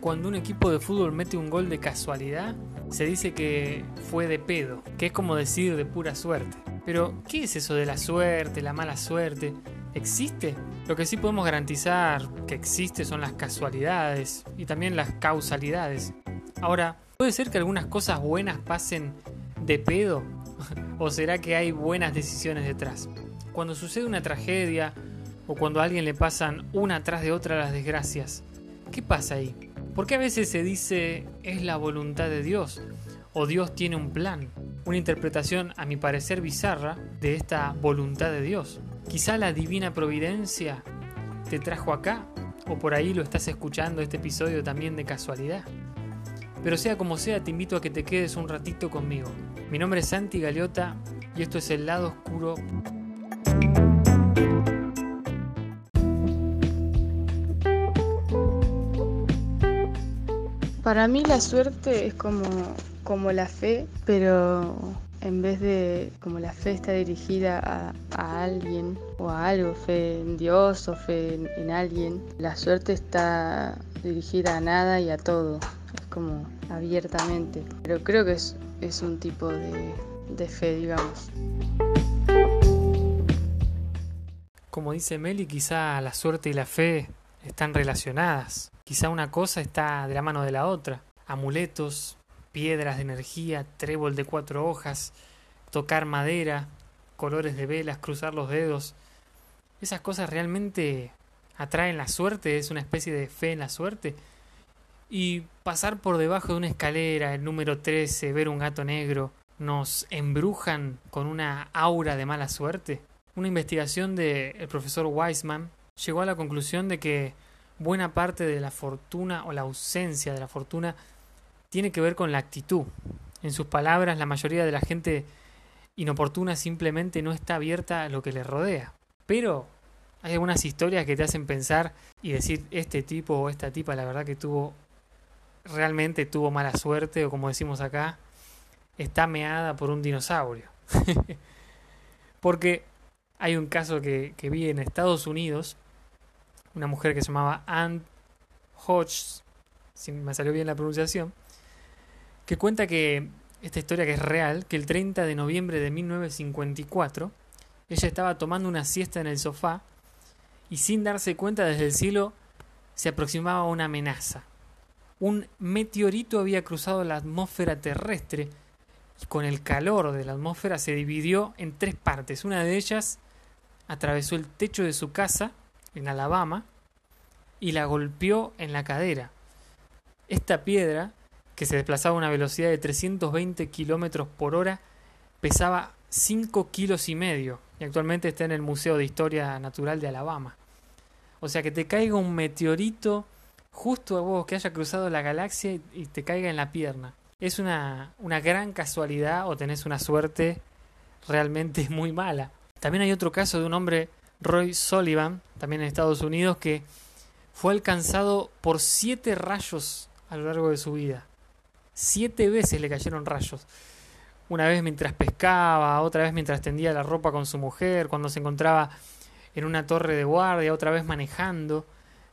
Cuando un equipo de fútbol mete un gol de casualidad, se dice que fue de pedo, que es como decir de pura suerte. Pero, ¿qué es eso de la suerte, la mala suerte? ¿Existe? Lo que sí podemos garantizar que existe son las casualidades y también las causalidades. Ahora, ¿puede ser que algunas cosas buenas pasen de pedo? ¿O será que hay buenas decisiones detrás? Cuando sucede una tragedia o cuando a alguien le pasan una tras de otra las desgracias, ¿qué pasa ahí? ¿Por qué a veces se dice es la voluntad de Dios? ¿O Dios tiene un plan? Una interpretación, a mi parecer, bizarra de esta voluntad de Dios. Quizá la divina providencia te trajo acá, o por ahí lo estás escuchando este episodio también de casualidad. Pero sea como sea, te invito a que te quedes un ratito conmigo. Mi nombre es Santi Galeota y esto es El Lado Oscuro. Para mí la suerte es como, como la fe, pero en vez de como la fe está dirigida a, a alguien o a algo, fe en Dios o fe en, en, alguien, la suerte está dirigida a nada y a todo, es como abiertamente. Pero creo que es, es un tipo de, de fe, digamos. Como dice Meli, quizá la suerte y la fe están relacionadas. Quizá una cosa está de la mano de la otra. Amuletos, piedras de energía, trébol de cuatro hojas, tocar madera, colores de velas, cruzar los dedos. Esas cosas realmente atraen la suerte, es una especie de fe en la suerte. Y pasar por debajo de una escalera, el número 13, ver un gato negro, nos embrujan con una aura de mala suerte. Una investigación del profesor Weisman llegó a la conclusión de que buena parte de la fortuna o la ausencia de la fortuna tiene que ver con la actitud. En sus palabras, la mayoría de la gente inoportuna simplemente no está abierta a lo que le rodea. Pero hay algunas historias que te hacen pensar y decir, este tipo o esta tipa la verdad que tuvo, realmente tuvo mala suerte o como decimos acá, está meada por un dinosaurio. Porque hay un caso que, que vi en Estados Unidos una mujer que se llamaba Anne Hodges, si me salió bien la pronunciación, que cuenta que esta historia que es real, que el 30 de noviembre de 1954, ella estaba tomando una siesta en el sofá y sin darse cuenta desde el cielo se aproximaba una amenaza. Un meteorito había cruzado la atmósfera terrestre y con el calor de la atmósfera se dividió en tres partes. Una de ellas atravesó el techo de su casa en Alabama y la golpeó en la cadera. Esta piedra, que se desplazaba a una velocidad de 320 kilómetros por hora, pesaba 5 kilos y medio y actualmente está en el Museo de Historia Natural de Alabama. O sea, que te caiga un meteorito justo a vos que haya cruzado la galaxia y te caiga en la pierna. Es una, una gran casualidad o tenés una suerte realmente muy mala. También hay otro caso de un hombre Roy Sullivan, también en Estados Unidos, que fue alcanzado por siete rayos a lo largo de su vida. Siete veces le cayeron rayos. Una vez mientras pescaba, otra vez mientras tendía la ropa con su mujer, cuando se encontraba en una torre de guardia, otra vez manejando,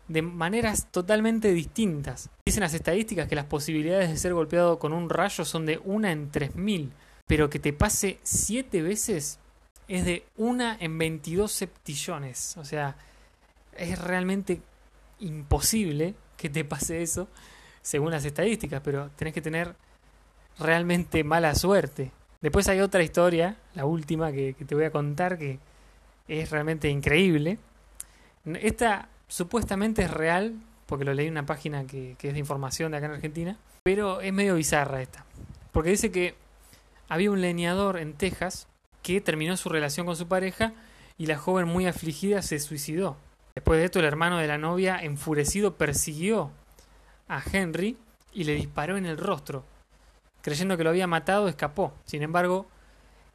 de maneras totalmente distintas. Dicen las estadísticas que las posibilidades de ser golpeado con un rayo son de una en tres mil, pero que te pase siete veces es de una en 22 septillones. O sea, es realmente imposible que te pase eso según las estadísticas, pero tenés que tener realmente mala suerte. Después hay otra historia, la última que, te voy a contar, que es realmente increíble. Esta supuestamente es real, porque lo leí en una página que, que es de información de acá en Argentina, pero es medio bizarra esta. Porque dice que había un leñador en Texas que terminó su relación con su pareja y la joven muy afligida se suicidó. Después de esto, el hermano de la novia, enfurecido, persiguió a Henry y le disparó en el rostro. Creyendo que lo había matado, escapó. Sin embargo,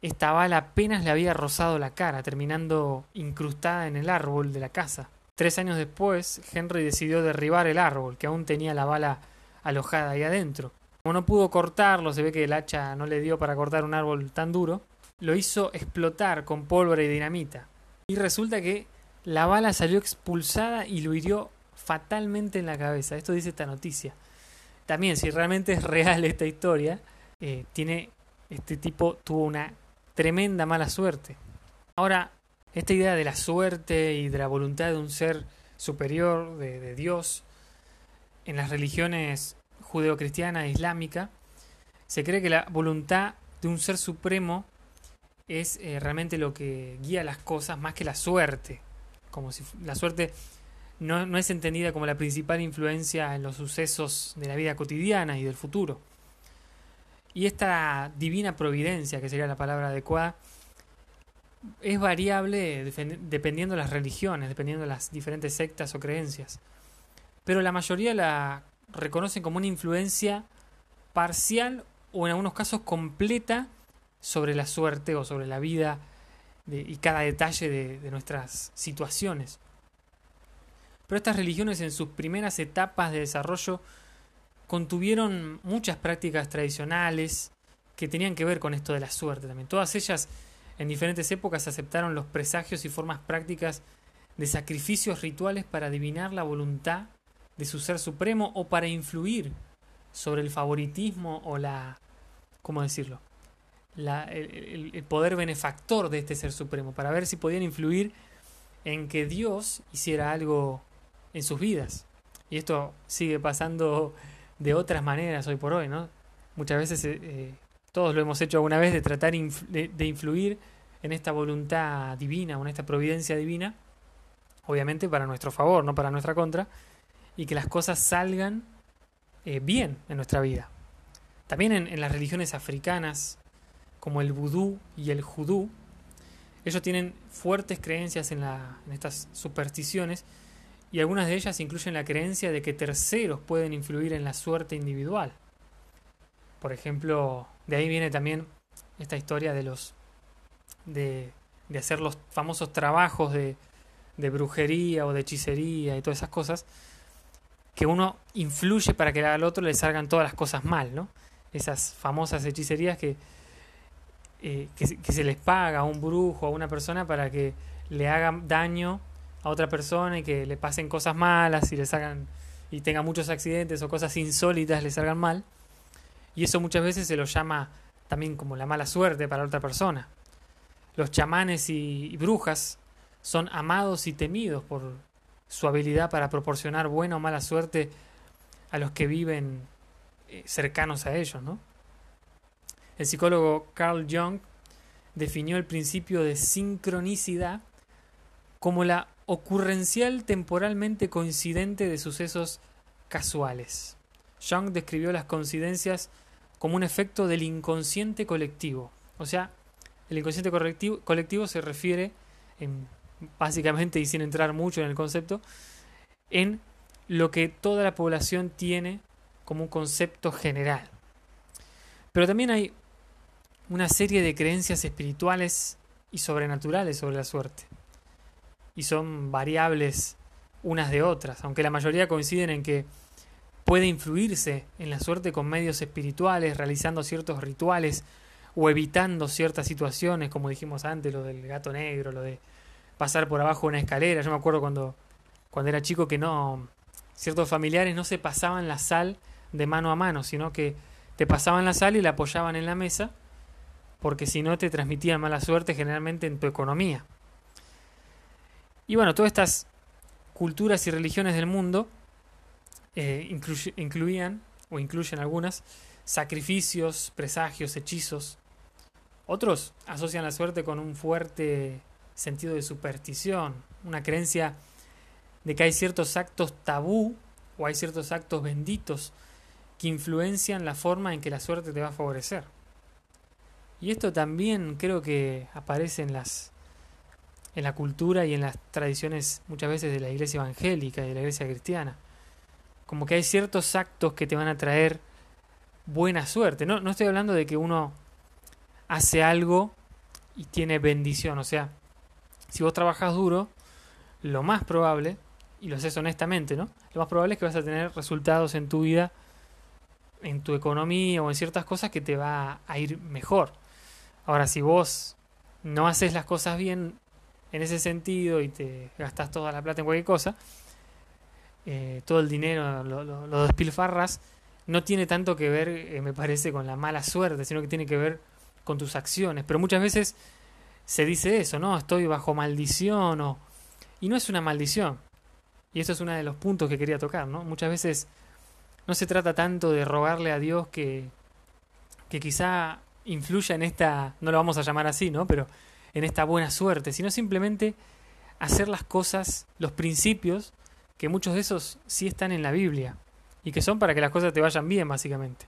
esta bala apenas le había rozado la cara, terminando incrustada en el árbol de la casa. Tres años después, Henry decidió derribar el árbol, que aún tenía la bala alojada ahí adentro. Como no pudo cortarlo, se ve que el hacha no le dio para cortar un árbol tan duro, lo hizo explotar con pólvora y dinamita. Y resulta que la bala salió expulsada y lo hirió fatalmente en la cabeza. Esto dice esta noticia. También, si realmente es real esta historia, eh, tiene este tipo tuvo una tremenda mala suerte. Ahora, esta idea de la suerte y de la voluntad de un ser superior, de, Dios, en las religiones judeocristiana e islámica, se cree que la voluntad de un ser supremo es eh, realmente lo que guía las cosas más que la suerte. Como si la suerte no, no, es entendida como la principal influencia en los sucesos de la vida cotidiana y del futuro. Y esta divina providencia, que sería la palabra adecuada, es variable dependiendo de las religiones, dependiendo de las diferentes sectas o creencias. Pero la mayoría la reconocen como una influencia parcial o en algunos casos completa sobre la suerte o sobre la vida y cada detalle de, nuestras situaciones. Pero estas religiones en sus primeras etapas de desarrollo contuvieron muchas prácticas tradicionales que tenían que ver con esto de la suerte también. Todas ellas en diferentes épocas aceptaron los presagios y formas prácticas de sacrificios rituales para adivinar la voluntad de su ser supremo o para influir sobre el favoritismo o la... ¿cómo decirlo? El, poder benefactor de este ser supremo, para ver si podían influir en que Dios hiciera algo en sus vidas. Y esto sigue pasando de otras maneras hoy por hoy, ¿no? Muchas veces eh, eh, todos lo hemos hecho alguna vez de tratar de, influir en esta voluntad divina o en esta providencia divina, obviamente para nuestro favor, no para nuestra contra, y que las cosas salgan eh, bien en nuestra vida. También en, las religiones africanas, como el vudú y el judú, ellos tienen fuertes creencias en, en estas supersticiones y algunas de ellas incluyen la creencia de que terceros pueden influir en la suerte individual. Por ejemplo, de ahí viene también esta historia de los de, de hacer los famosos trabajos de, de, brujería o de hechicería y todas esas cosas que uno influye para que al otro le salgan todas las cosas mal, ¿no? Esas famosas hechicerías que, eh, que, se les paga a un brujo, a una persona para que le hagan daño a otra persona y que le pasen cosas malas y le salgan y tenga muchos accidentes o cosas insólitas le salgan mal. Y eso muchas veces se lo llama también como la mala suerte para otra persona. Los chamanes y, brujas son amados y temidos por su habilidad para proporcionar buena o mala suerte a los que viven eh, cercanos a ellos, ¿no? El psicólogo Carl Jung definió el principio de sincronicidad como la ocurrencial temporalmente coincidente de sucesos casuales. Jung describió las coincidencias como un efecto del inconsciente colectivo. O sea, el inconsciente colectivo, se refiere, en, básicamente y sin entrar mucho en el concepto, en lo que toda la población tiene como un concepto general. Pero también hay una serie de creencias espirituales y sobrenaturales sobre la suerte. Y son variables unas de otras, aunque la mayoría coinciden en que puede influirse en la suerte con medios espirituales, realizando ciertos rituales o evitando ciertas situaciones, como dijimos antes, lo del gato negro, lo de pasar por abajo de una escalera. Yo me acuerdo cuando, cuando era chico que no, ciertos familiares no se pasaban la sal de mano a mano, sino que te pasaban la sal y la apoyaban en la mesa, porque si no te transmitían mala suerte generalmente en tu economía. Y bueno, todas estas culturas y religiones del mundo eh, incluían, o incluyen algunas, sacrificios, presagios, hechizos. Otros asocian la suerte con un fuerte sentido de superstición, una creencia de que hay ciertos actos tabú o hay ciertos actos benditos que influencian la forma en que la suerte te va a favorecer. Y esto también creo que aparece en las en la cultura y en las tradiciones muchas veces de la iglesia evangélica y de la iglesia cristiana como que hay ciertos actos que te van a traer buena suerte. No, no estoy hablando de que uno hace algo y tiene bendición. O sea, si vos trabajas duro, lo más probable, y lo haces honestamente, ¿no? Lo más probable es que vas a tener resultados en tu vida, en tu economía o en ciertas cosas que te va a ir mejor. Ahora, si vos no haces las cosas bien en ese sentido y te gastas toda la plata en cualquier cosa, eh, todo el dinero lo despilfarras, no tiene tanto que ver, eh, me parece, con la mala suerte, sino que tiene que ver con tus acciones. Pero muchas veces se dice eso, ¿no? Estoy bajo maldición o... Y no es una maldición. Y eso es uno de los puntos que quería tocar, ¿no? Muchas veces no se trata tanto de rogarle a Dios que, que quizá influya en esta, no lo vamos a llamar así, ¿no? Pero en esta buena suerte, sino simplemente hacer las cosas, los principios, que muchos de esos sí están en la Biblia y que son para que las cosas te vayan bien, básicamente.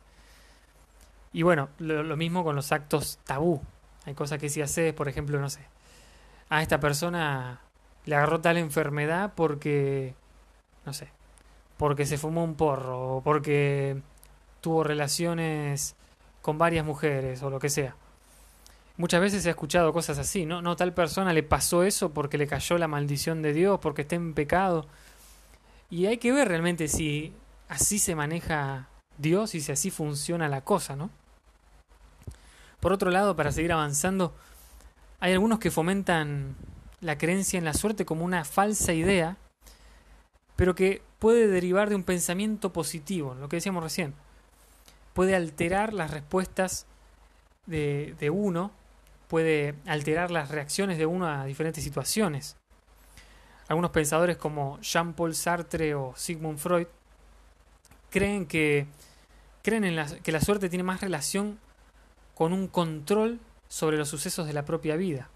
Y bueno, lo, mismo con los actos tabú. Hay cosas que si haces, por ejemplo, no sé, a esta persona le agarró tal enfermedad porque, no sé, porque se fumó un porro o porque tuvo relaciones con varias mujeres o lo que sea. Muchas veces he escuchado cosas así, ¿no? No, tal persona le pasó eso porque le cayó la maldición de Dios, porque está en pecado. Y hay que ver realmente si así se maneja Dios y si así funciona la cosa, ¿no? Por otro lado, para seguir avanzando, hay algunos que fomentan la creencia en la suerte como una falsa idea, pero que puede derivar de un pensamiento positivo, lo que decíamos recién. Puede alterar las respuestas de, de uno, puede alterar las reacciones de uno a diferentes situaciones. Algunos pensadores como Jean-Paul Sartre o Sigmund Freud creen que creen en que la suerte tiene más relación con un control sobre los sucesos de la propia vida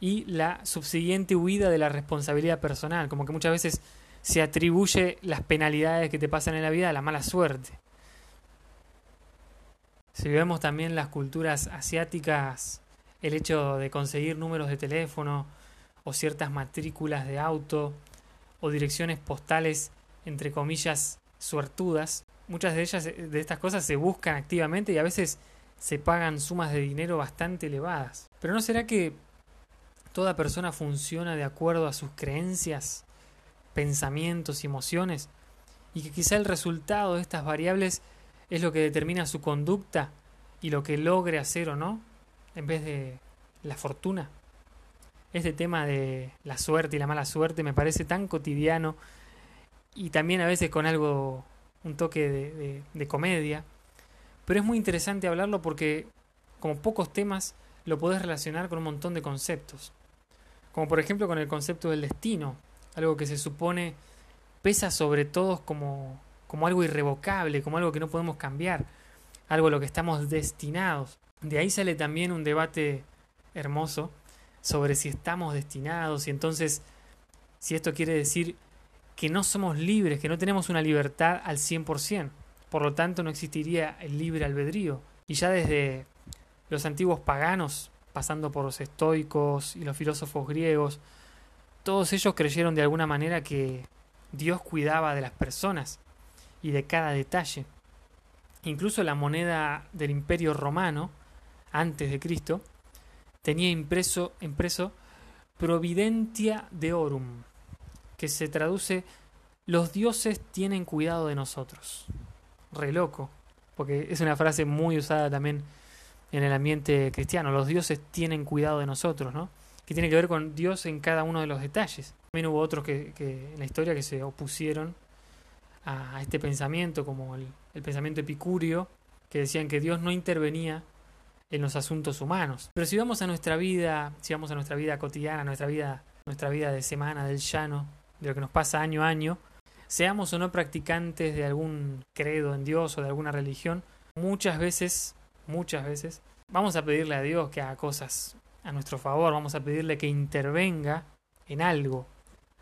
y la subsiguiente huida de la responsabilidad personal, como que muchas veces se atribuye las penalidades que te pasan en la vida a la mala suerte. Si vemos también las culturas asiáticas, el hecho de conseguir números de teléfono o ciertas matrículas de auto o direcciones postales entre comillas suertudas, muchas de ellas de estas cosas se buscan activamente y a veces se pagan sumas de dinero bastante elevadas. Pero ¿no será que toda persona funciona de acuerdo a sus creencias, pensamientos y emociones? Y que quizá el resultado de estas variables es lo que determina su conducta y lo que logre hacer o no, en vez de la fortuna. Este tema de la suerte y la mala suerte me parece tan cotidiano y también a veces con algo, un toque de, de, comedia. Pero es muy interesante hablarlo porque, como pocos temas, lo podés relacionar con un montón de conceptos. Como por ejemplo con el concepto del destino, algo que se supone pesa sobre todos como, como algo irrevocable, como algo que no podemos cambiar, algo a lo que estamos destinados. De ahí sale también un debate hermoso sobre si estamos destinados y entonces si esto quiere decir que no somos libres, que no tenemos una libertad al 100%. Por lo tanto, no existiría el libre albedrío. Y ya desde los antiguos paganos, pasando por los estoicos y los filósofos griegos, todos ellos creyeron de alguna manera que Dios cuidaba de las personas y de cada detalle. Incluso la moneda del imperio romano, antes de Cristo, tenía impreso, impreso Providentia Deorum, que se traduce los dioses tienen cuidado de nosotros. Re loco, porque es una frase muy usada también en el ambiente cristiano. Los dioses tienen cuidado de nosotros, ¿no? Que tiene que ver con Dios en cada uno de los detalles. También hubo otros que, que en la historia que se opusieron a, este pensamiento, como el, el pensamiento epicúreo, que decían que Dios no intervenía en los asuntos humanos. Pero si vamos a nuestra vida, si vamos a nuestra vida cotidiana, nuestra vida, nuestra vida de semana, del llano, de lo que nos pasa año a año, seamos o no practicantes de algún credo en Dios o de alguna religión, muchas veces, muchas veces, vamos a pedirle a Dios que haga cosas a nuestro favor, vamos a pedirle que intervenga en algo,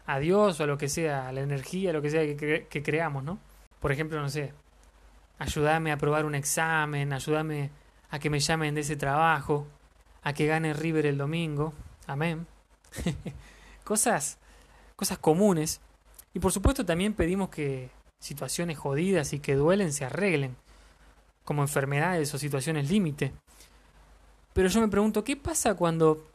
a Dios o a lo que sea, a la energía, a lo que sea que, que creamos, ¿no? Por ejemplo, no sé, ayúdame a aprobar un examen, ayúdame a que me llamen de ese trabajo, a que gane River el domingo, amén. cosas, cosas comunes. Y por supuesto también pedimos que situaciones jodidas y que duelen se arreglen, como enfermedades o situaciones límite. Pero yo me pregunto, ¿qué pasa cuando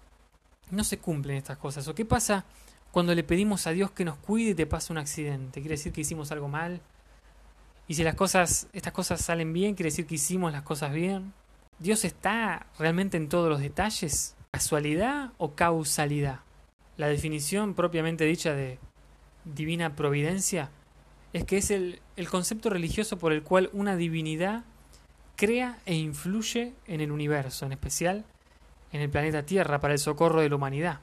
no se cumplen estas cosas? ¿O qué pasa cuando le pedimos a Dios que nos cuide y te pasa un accidente? ¿Quiere decir que hicimos algo mal? Y si las cosas, estas cosas salen bien, quiere decir que hicimos las cosas bien. ¿Dios está realmente en todos los detalles? ¿Casualidad o causalidad? La definición propiamente dicha de, divina providencia es que es el, el concepto religioso por el cual una divinidad crea e influye en el universo, en especial en el planeta Tierra, para el socorro de la humanidad.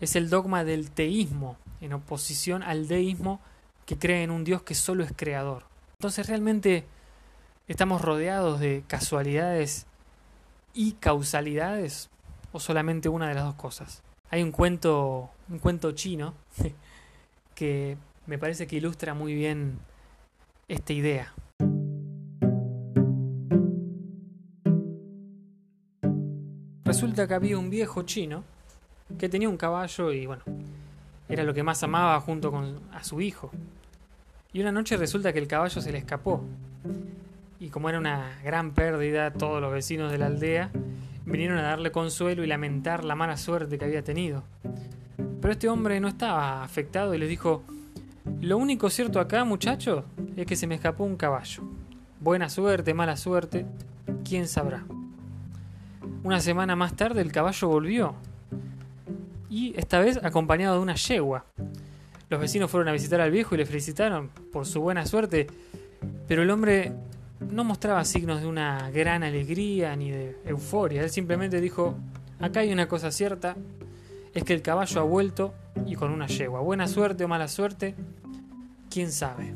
Es el dogma del teísmo, en oposición al deísmo que cree en un Dios que solo es creador. Entonces realmente estamos rodeados de casualidades y causalidades o solamente una de las dos cosas. Hay un cuento, un cuento chino que me parece que ilustra muy bien esta idea. Resulta que había un viejo chino que tenía un caballo y bueno, era lo que más amaba junto con a su hijo. Y una noche resulta que el caballo se le escapó. Y como era una gran pérdida, todos los vecinos de la aldea vinieron a darle consuelo y lamentar la mala suerte que había tenido. Pero este hombre no estaba afectado y les dijo, lo único cierto acá, muchachos, es que se me escapó un caballo. Buena suerte, mala suerte, quién sabrá. Una semana más tarde el caballo volvió. Y esta vez acompañado de una yegua. Los vecinos fueron a visitar al viejo y le felicitaron por su buena suerte, pero el hombre no mostraba signos de una gran alegría ni de euforia. Él simplemente dijo, acá hay una cosa cierta, es que el caballo ha vuelto y con una yegua. Buena suerte o mala suerte, quién sabe.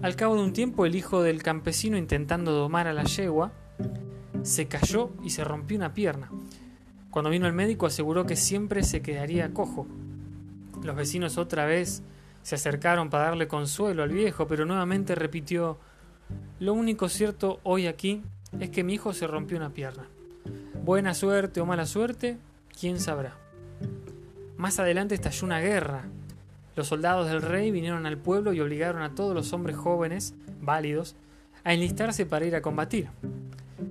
Al cabo de un tiempo el hijo del campesino intentando domar a la yegua, se cayó y se rompió una pierna. Cuando vino el médico aseguró que siempre se quedaría cojo. Los vecinos otra vez se acercaron para darle consuelo al viejo, pero nuevamente repitió, lo único cierto hoy aquí es que mi hijo se rompió una pierna. Buena suerte o mala suerte, quién sabrá. Más adelante estalló una guerra. Los soldados del rey vinieron al pueblo y obligaron a todos los hombres jóvenes, válidos, a enlistarse para ir a combatir.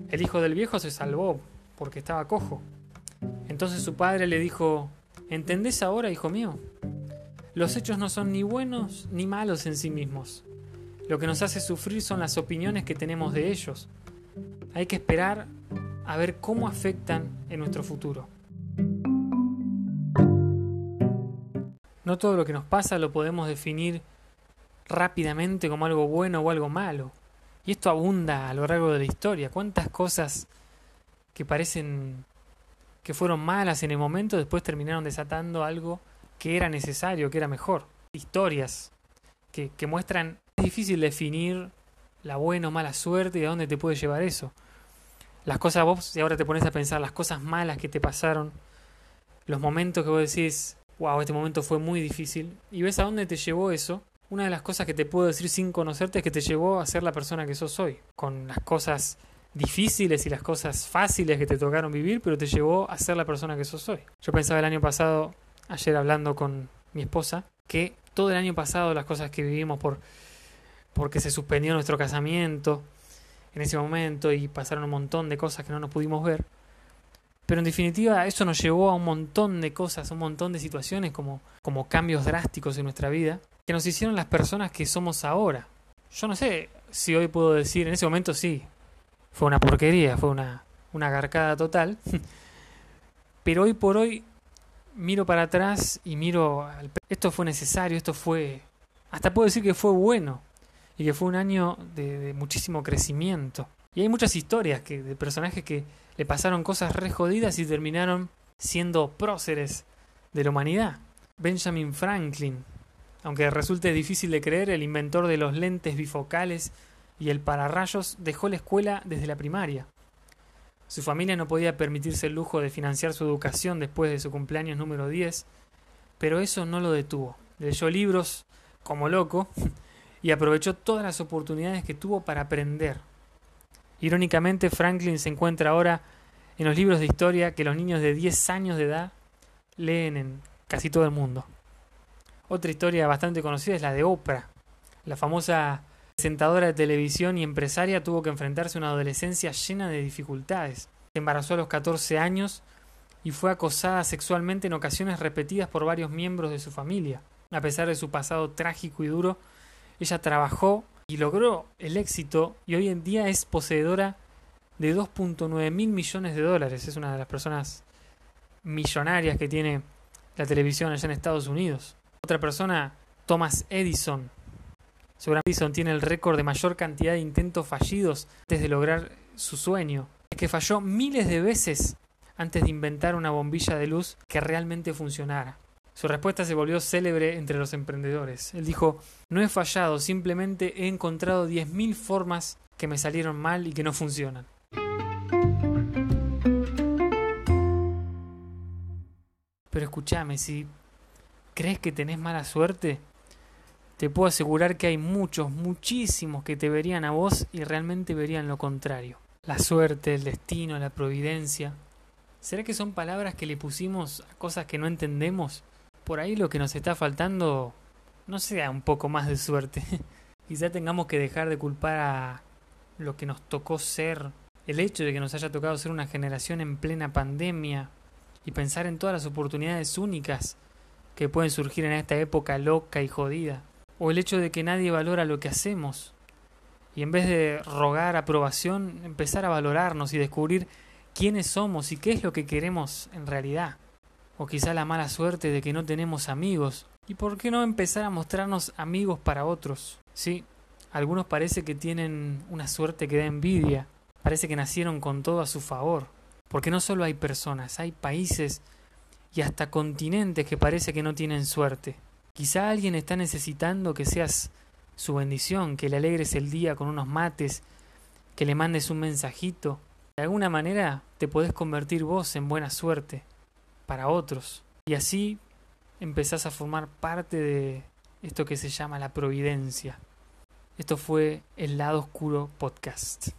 El hijo del viejo se salvó porque estaba cojo. Entonces su padre le dijo, ¿entendés ahora, hijo mío? Los hechos no son ni buenos ni malos en sí mismos. Lo que nos hace sufrir son las opiniones que tenemos de ellos. Hay que esperar a ver cómo afectan en nuestro futuro. No todo lo que nos pasa lo podemos definir rápidamente como algo bueno o algo malo. Y esto abunda a lo largo de la historia. ¿Cuántas cosas que parecen que fueron malas en el momento después terminaron desatando algo que era necesario, que era mejor? Historias que, que muestran... Es difícil definir la buena o mala suerte y a dónde te puede llevar eso. Las cosas vos, si ahora te pones a pensar, las cosas malas que te pasaron, los momentos que vos decís, wow, este momento fue muy difícil, y ves a dónde te llevó eso, una de las cosas que te puedo decir sin conocerte es que te llevó a ser la persona que sos hoy, con las cosas difíciles y las cosas fáciles que te tocaron vivir, pero te llevó a ser la persona que sos hoy. Yo pensaba el año pasado, ayer hablando con mi esposa, que todo el año pasado las cosas que vivimos por porque se suspendió nuestro casamiento en ese momento y pasaron un montón de cosas que no nos pudimos ver. Pero en definitiva eso nos llevó a un montón de cosas, un montón de situaciones como, como cambios drásticos en nuestra vida que nos hicieron las personas que somos ahora. Yo no sé si hoy puedo decir, en ese momento sí, fue una porquería, fue una, una garcada total. Pero hoy por hoy miro para atrás y miro, esto fue necesario, esto fue, hasta puedo decir que fue bueno y que fue un año de, muchísimo crecimiento. Y hay muchas historias que, de personajes que le pasaron cosas re jodidas y terminaron siendo próceres de la humanidad. Benjamin Franklin, aunque resulte difícil de creer, el inventor de los lentes bifocales y el pararrayos dejó la escuela desde la primaria. Su familia no podía permitirse el lujo de financiar su educación después de su cumpleaños número 10, pero eso no lo detuvo. Leyó libros como loco y aprovechó todas las oportunidades que tuvo para aprender. Irónicamente, Franklin se encuentra ahora en los libros de historia que los niños de 10 años de edad leen en casi todo el mundo. Otra historia bastante conocida es la de Oprah. La famosa presentadora de televisión y empresaria tuvo que enfrentarse a una adolescencia llena de dificultades. Se embarazó a los 14 años y fue acosada sexualmente en ocasiones repetidas por varios miembros de su familia. A pesar de su pasado trágico y duro, ella trabajó y logró el éxito y hoy en día es poseedora de 2.9 mil millones de dólares. Es una de las personas millonarias que tiene la televisión allá en Estados Unidos. Otra persona, Thomas Edison. Seguramente Edison tiene el récord de mayor cantidad de intentos fallidos antes de lograr su sueño. Es que falló miles de veces antes de inventar una bombilla de luz que realmente funcionara. Su respuesta se volvió célebre entre los emprendedores. Él dijo, no he fallado, simplemente he encontrado 10.000 formas que me salieron mal y que no funcionan. Pero escúchame, si crees que tenés mala suerte, te puedo asegurar que hay muchos, muchísimos que te verían a vos y realmente verían lo contrario. La suerte, el destino, la providencia. ¿Será que son palabras que le pusimos a cosas que no entendemos? Por ahí lo que nos está faltando no sea un poco más de suerte. Quizá tengamos que dejar de culpar a lo que nos tocó ser, el hecho de que nos haya tocado ser una generación en plena pandemia y pensar en todas las oportunidades únicas que pueden surgir en esta época loca y jodida, o el hecho de que nadie valora lo que hacemos y en vez de rogar aprobación, empezar a valorarnos y descubrir quiénes somos y qué es lo que queremos en realidad. O quizá la mala suerte de que no tenemos amigos. ¿Y por qué no empezar a mostrarnos amigos para otros? Sí, algunos parece que tienen una suerte que da envidia, parece que nacieron con todo a su favor, porque no solo hay personas, hay países y hasta continentes que parece que no tienen suerte. Quizá alguien está necesitando que seas su bendición, que le alegres el día con unos mates, que le mandes un mensajito. De alguna manera te podés convertir vos en buena suerte para otros. Y así empezás a formar parte de esto que se llama la providencia. Esto fue el lado oscuro podcast.